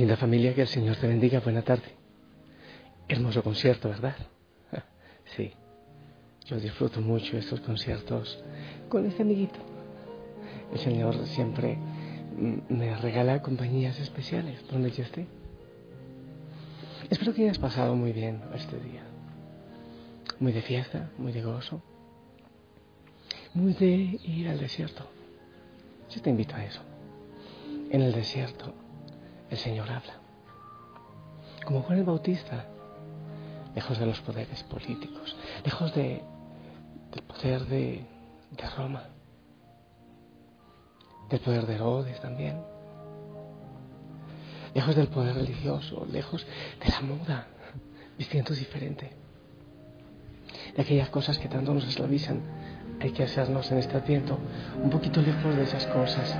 Linda familia, que el Señor te bendiga. Buena tarde. Hermoso concierto, ¿verdad? Sí. Yo disfruto mucho estos conciertos con este amiguito. El Señor siempre me regala compañías especiales donde yo esté. Espero que hayas pasado muy bien este día. Muy de fiesta, muy de gozo, muy de ir al desierto. Yo te invito a eso. En el desierto el Señor habla. Como Juan el Bautista, lejos de los poderes políticos, lejos de, del poder de, de Roma, del poder de Herodes también, lejos del poder religioso, lejos de la moda, vistiendo diferente, de aquellas cosas que tanto nos esclavizan. Hay que hacernos en este adviento un poquito lejos de esas cosas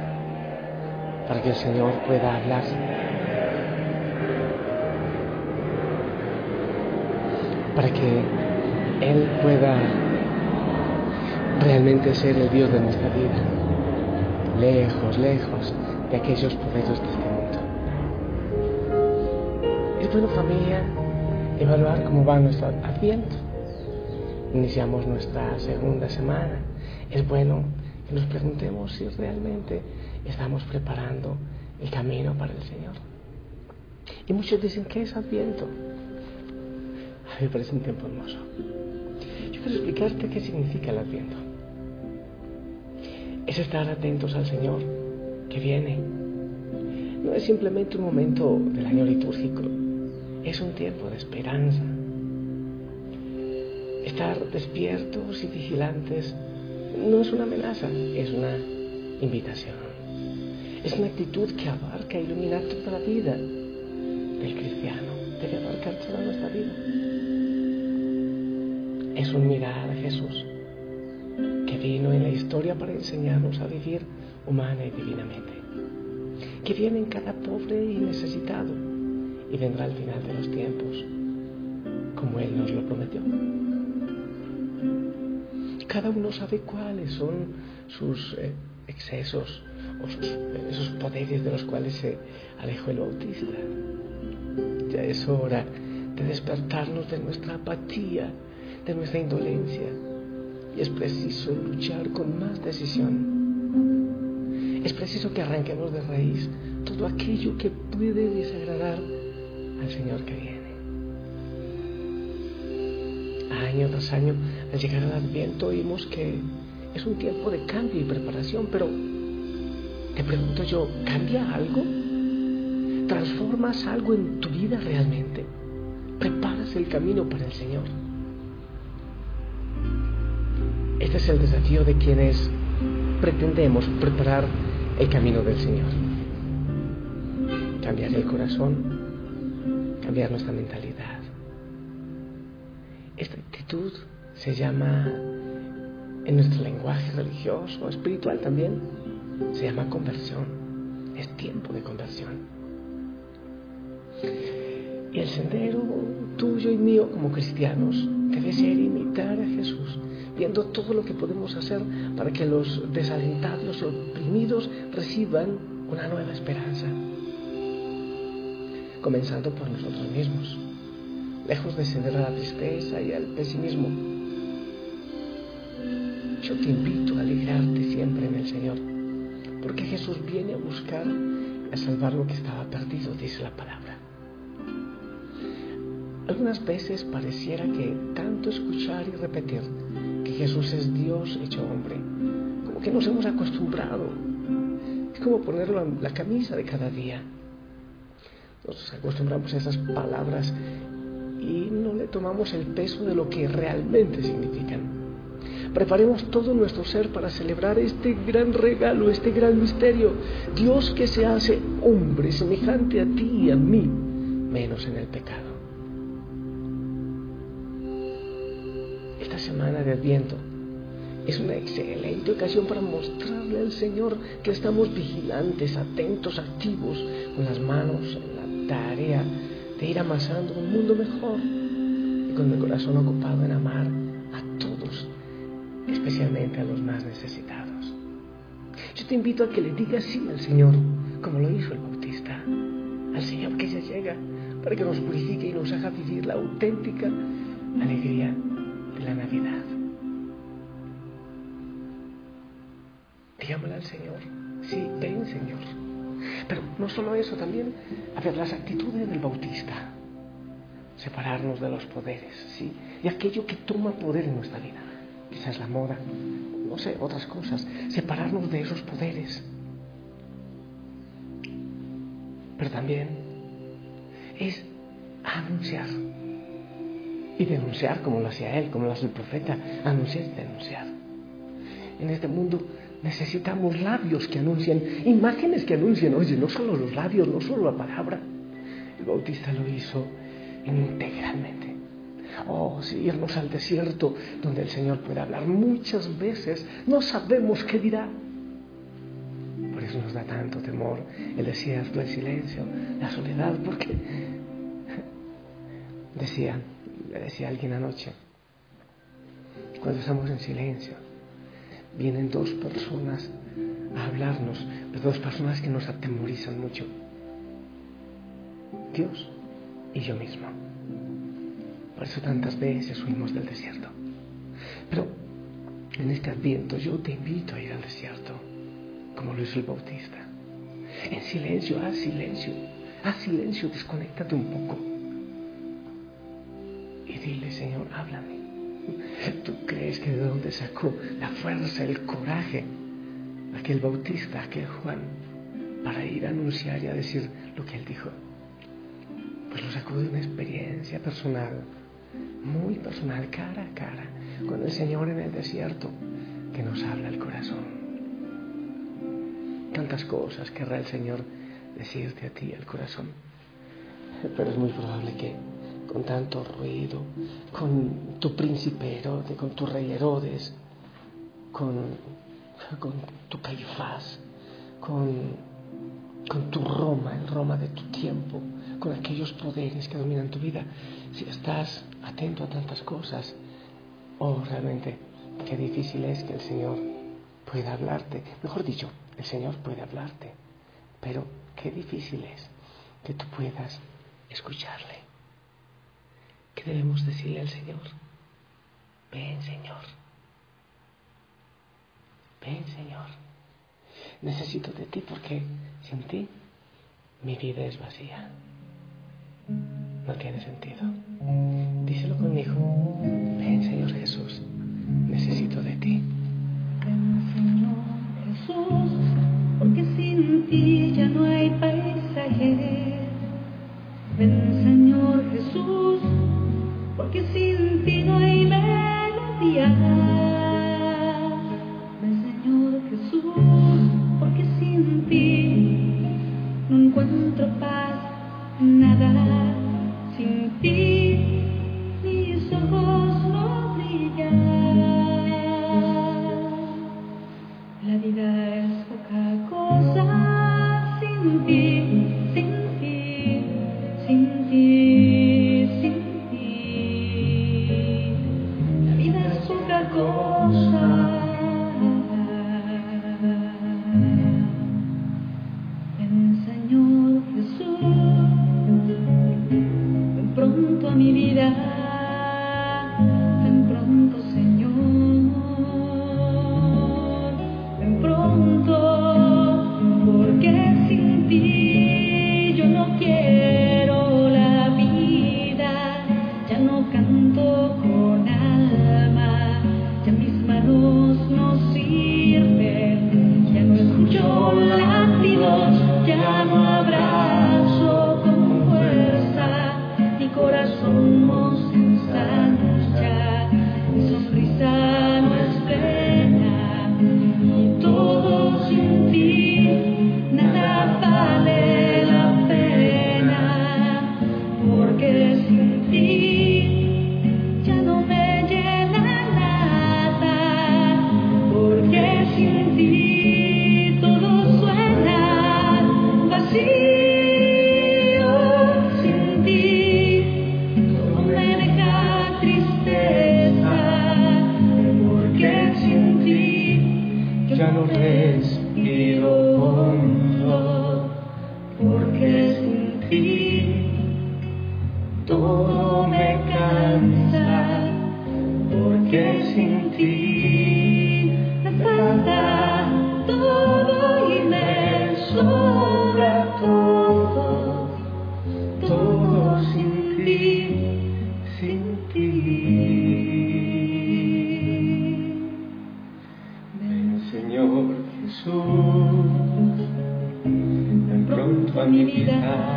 para que el Señor pueda hablar. Para que Él pueda realmente ser el Dios de nuestra vida. Lejos, lejos de aquellos poderes de este mundo. Es bueno familia evaluar cómo va nuestro adviento. Iniciamos nuestra segunda semana. Es bueno que nos preguntemos si realmente estamos preparando el camino para el Señor. Y muchos dicen, ¿qué es Adviento? Me parece un tiempo hermoso. Yo quiero explicarte qué significa el Adviento. Es estar atentos al Señor que viene. No es simplemente un momento del año litúrgico, es un tiempo de esperanza. Estar despiertos y vigilantes no es una amenaza, es una invitación. Es una actitud que abarca e ilumina toda la vida del cristiano. Debe abarcar toda nuestra vida. Es un mirar a Jesús que vino en la historia para enseñarnos a vivir humana y divinamente. Que viene en cada pobre y necesitado y vendrá al final de los tiempos, como Él nos lo prometió. Cada uno sabe cuáles son sus eh, excesos, esos poderes de los cuales se alejó el bautista. Ya es hora de despertarnos de nuestra apatía, de nuestra indolencia. Y es preciso luchar con más decisión. Es preciso que arranquemos de raíz todo aquello que puede desagradar al Señor que viene. Año tras año, al llegar al Adviento, oímos que es un tiempo de cambio y preparación, pero te pregunto yo, ¿cambia algo? ¿Transformas algo en tu vida realmente? ¿Preparas el camino para el Señor? Este es el desafío de quienes pretendemos preparar el camino del Señor. Cambiar el corazón, cambiar nuestra mentalidad. Esta actitud se llama en nuestro lenguaje religioso, espiritual también, se llama conversión. Es tiempo de conversión. Y el sendero tuyo y mío como cristianos debe ser imitar a Jesús, viendo todo lo que podemos hacer para que los desalentados, los oprimidos reciban una nueva esperanza. Comenzando por nosotros mismos, lejos de ceder a la tristeza y al pesimismo. Yo te invito a alegrarte siempre en el Señor porque Jesús viene a buscar, a salvar lo que estaba perdido, dice la palabra. Algunas veces pareciera que tanto escuchar y repetir que Jesús es Dios hecho hombre, como que nos hemos acostumbrado. Es como ponerlo en la camisa de cada día. Nos acostumbramos a esas palabras y no le tomamos el peso de lo que realmente significan. Preparemos todo nuestro ser para celebrar este gran regalo, este gran misterio. Dios que se hace hombre, semejante a ti y a mí, menos en el pecado. De Adviento es una excelente ocasión para mostrarle al Señor que estamos vigilantes, atentos, activos, con las manos en la tarea de ir amasando un mundo mejor y con el corazón ocupado en amar especialmente a los más necesitados. Yo te invito a que le digas sí al Señor, como lo hizo el Bautista, a al Señor que ya llega para que nos purifique y nos haga vivir la auténtica alegría Digámosle al Señor, sí, ven Señor. Pero no solo eso, también, a ver, las actitudes del bautista. Separarnos de los poderes, ¿sí? Y aquello que toma poder en nuestra vida. Quizás la moda, no sé, otras cosas. Separarnos de esos poderes. Pero también es anunciar y denunciar como lo hacía él, como lo hace el profeta, anunciar y denunciar. En este mundo necesitamos labios que anuncien, imágenes que anuncien, oye, no solo los labios, no solo la palabra. El bautista lo hizo integralmente. Oh, si irnos al desierto donde el Señor puede hablar muchas veces, no sabemos qué dirá. Por eso nos da tanto temor el desierto, el silencio, la soledad, porque decía, le decía alguien anoche, cuando estamos en silencio, vienen dos personas a hablarnos, dos personas que nos atemorizan mucho. Dios y yo mismo. Por eso tantas veces huimos del desierto. Pero en este adviento yo te invito a ir al desierto, como lo hizo el Bautista. En silencio, haz silencio, haz silencio, desconéctate un poco Señor, háblame. ¿Tú crees que de dónde sacó la fuerza, el coraje aquel bautista, aquel Juan, para ir a anunciar y a decir lo que él dijo? Pues lo sacó de una experiencia personal, muy personal, cara a cara, con el Señor en el desierto, que nos habla el corazón. Tantas cosas querrá el Señor decirte a ti, el corazón. Pero es muy probable que con tanto ruido, con tu príncipe Herodes, con tu rey Herodes, con, con tu Caifás, con, con tu Roma, el Roma de tu tiempo, con aquellos poderes que dominan tu vida. Si estás atento a tantas cosas, oh, realmente, qué difícil es que el Señor pueda hablarte. Mejor dicho, el Señor puede hablarte, pero qué difícil es que tú puedas escucharle. ¿Qué debemos decirle al Señor? Ven, Señor. Ven, Señor. Necesito de ti porque sin ti mi vida es vacía. No tiene sentido. Díselo conmigo. Ven, Señor Jesús. Necesito de ti. Ven, Señor Jesús, porque sin ti ya no hay paisaje. Ven, Señor Jesús porque sin ti no hay melodía. Ven Señor Jesús, porque sin ti no encuentro paz nada. Sin ti mis ojos no brillan. La vida es poca cosa sin ti, sin Todo me cansa porque sin ti me falta todo y me sobra todo, todo sin ti, sin ti. Señor Jesús, ven pronto a mi vida,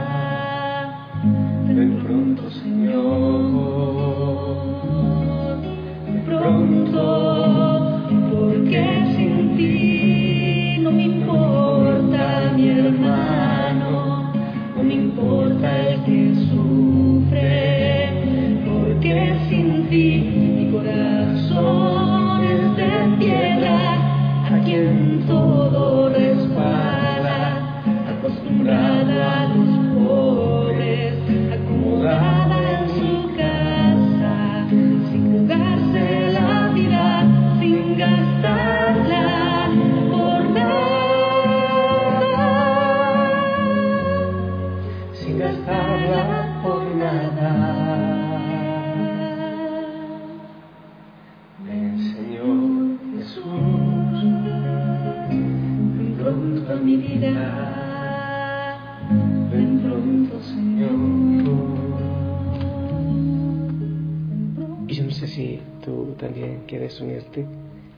sé si tú también quieres unirte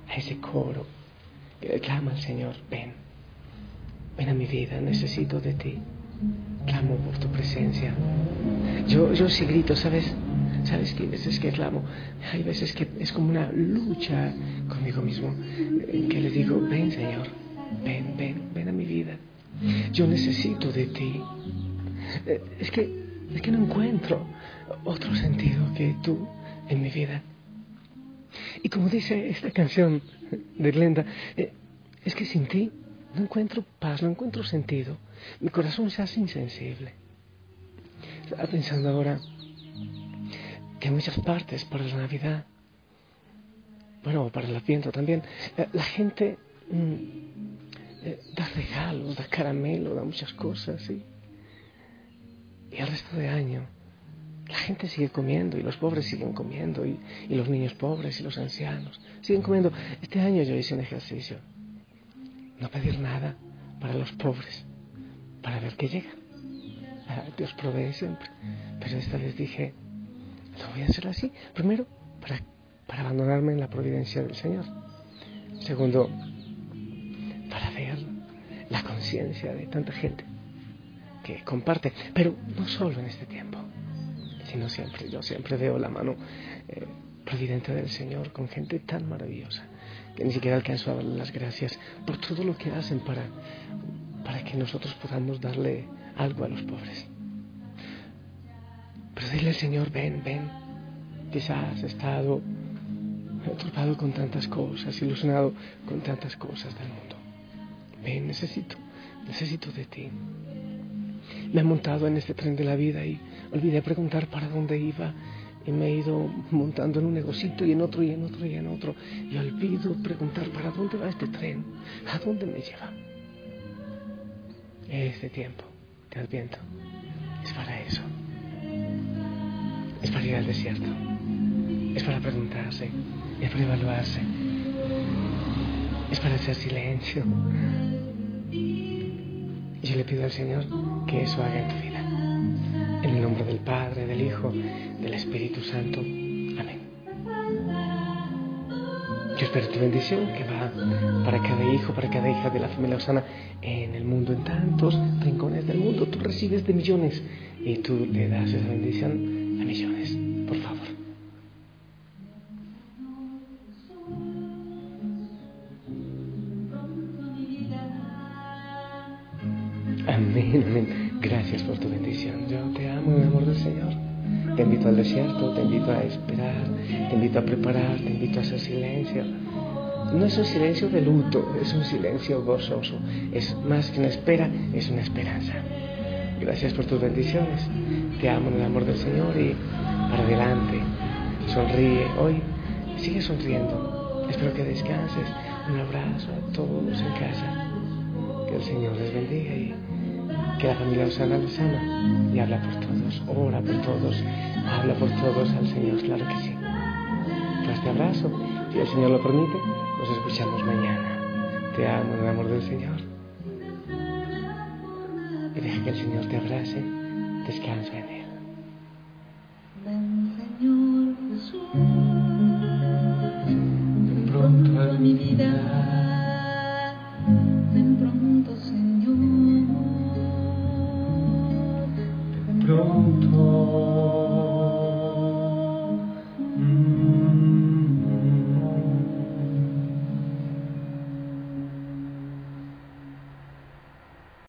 a ese coro que clama al Señor, ven, ven a mi vida, necesito de ti, clamo por tu presencia. Yo, yo sí grito, ¿sabes? ¿Sabes que hay veces que clamo? Hay veces que es como una lucha conmigo mismo, en que le digo, ven Señor, ven, ven, ven a mi vida. Yo necesito de ti. Eh, Es que, es que no encuentro otro sentido que tú en mi vida. Y como dice esta canción de Glenda, eh, es que sin ti no encuentro paz, no encuentro sentido. Mi corazón se hace insensible. Estaba pensando ahora que en muchas partes para la Navidad, bueno, para el Adviento también, eh, la gente mm, eh, da regalos, da caramelo, da muchas cosas, ¿sí? Y el resto de año la gente sigue comiendo y los pobres siguen comiendo y, y los niños pobres y los ancianos siguen comiendo. Este año yo hice un ejercicio, no pedir nada para los pobres, para ver qué llega. Ah, Dios provee siempre, pero esta vez dije, lo voy a hacer así. Primero, para, para abandonarme en la providencia del Señor. Segundo, para ver la conciencia de tanta gente que comparte, pero no solo en este tiempo, sino siempre. Yo siempre veo la mano eh, providente del Señor con gente tan maravillosa que ni siquiera alcanzo a darle las gracias por todo lo que hacen para, para que nosotros podamos darle algo a los pobres. Pero dile al Señor, ven, ven. Quizás has estado turbado con tantas cosas, ilusionado con tantas cosas del mundo. Ven, necesito, necesito de ti. Me he montado en este tren de la vida y olvidé preguntar para dónde iba y me he ido montando en un negocito y en otro y en otro y en otro y olvido preguntar para dónde va este tren, a dónde me lleva. Este tiempo de Adviento es para eso. Es para ir al desierto. Es para preguntarse. Es para evaluarse. Es para hacer silencio. Yo le pido al Señor que eso haga en tu vida. En el nombre del Padre, del Hijo, del Espíritu Santo. Amén. Yo espero tu bendición que va para cada hijo, para cada hija de la familia Osana en el mundo, en tantos rincones del mundo. Tú recibes de millones y tú le das esa bendición a millones. Por favor. Invito al desierto, te invito a esperar, te invito a preparar, te invito a hacer silencio. No es un silencio de luto, es un silencio gozoso. Es más que una espera, es una esperanza. Gracias por tus bendiciones. Te amo en el amor del Señor y para adelante. Sonríe. Hoy sigue sonriendo. Espero que descanses. Un abrazo a todos en casa. Que el Señor les bendiga y que la familia Osana los ama y habla por todos, ora por todos, habla por todos al Señor, claro que sí. Fuerte abrazo, si el Señor lo permite, nos escuchamos mañana. Te amo en el amor del Señor. Y deja que el Señor te abrace, descansa en Él.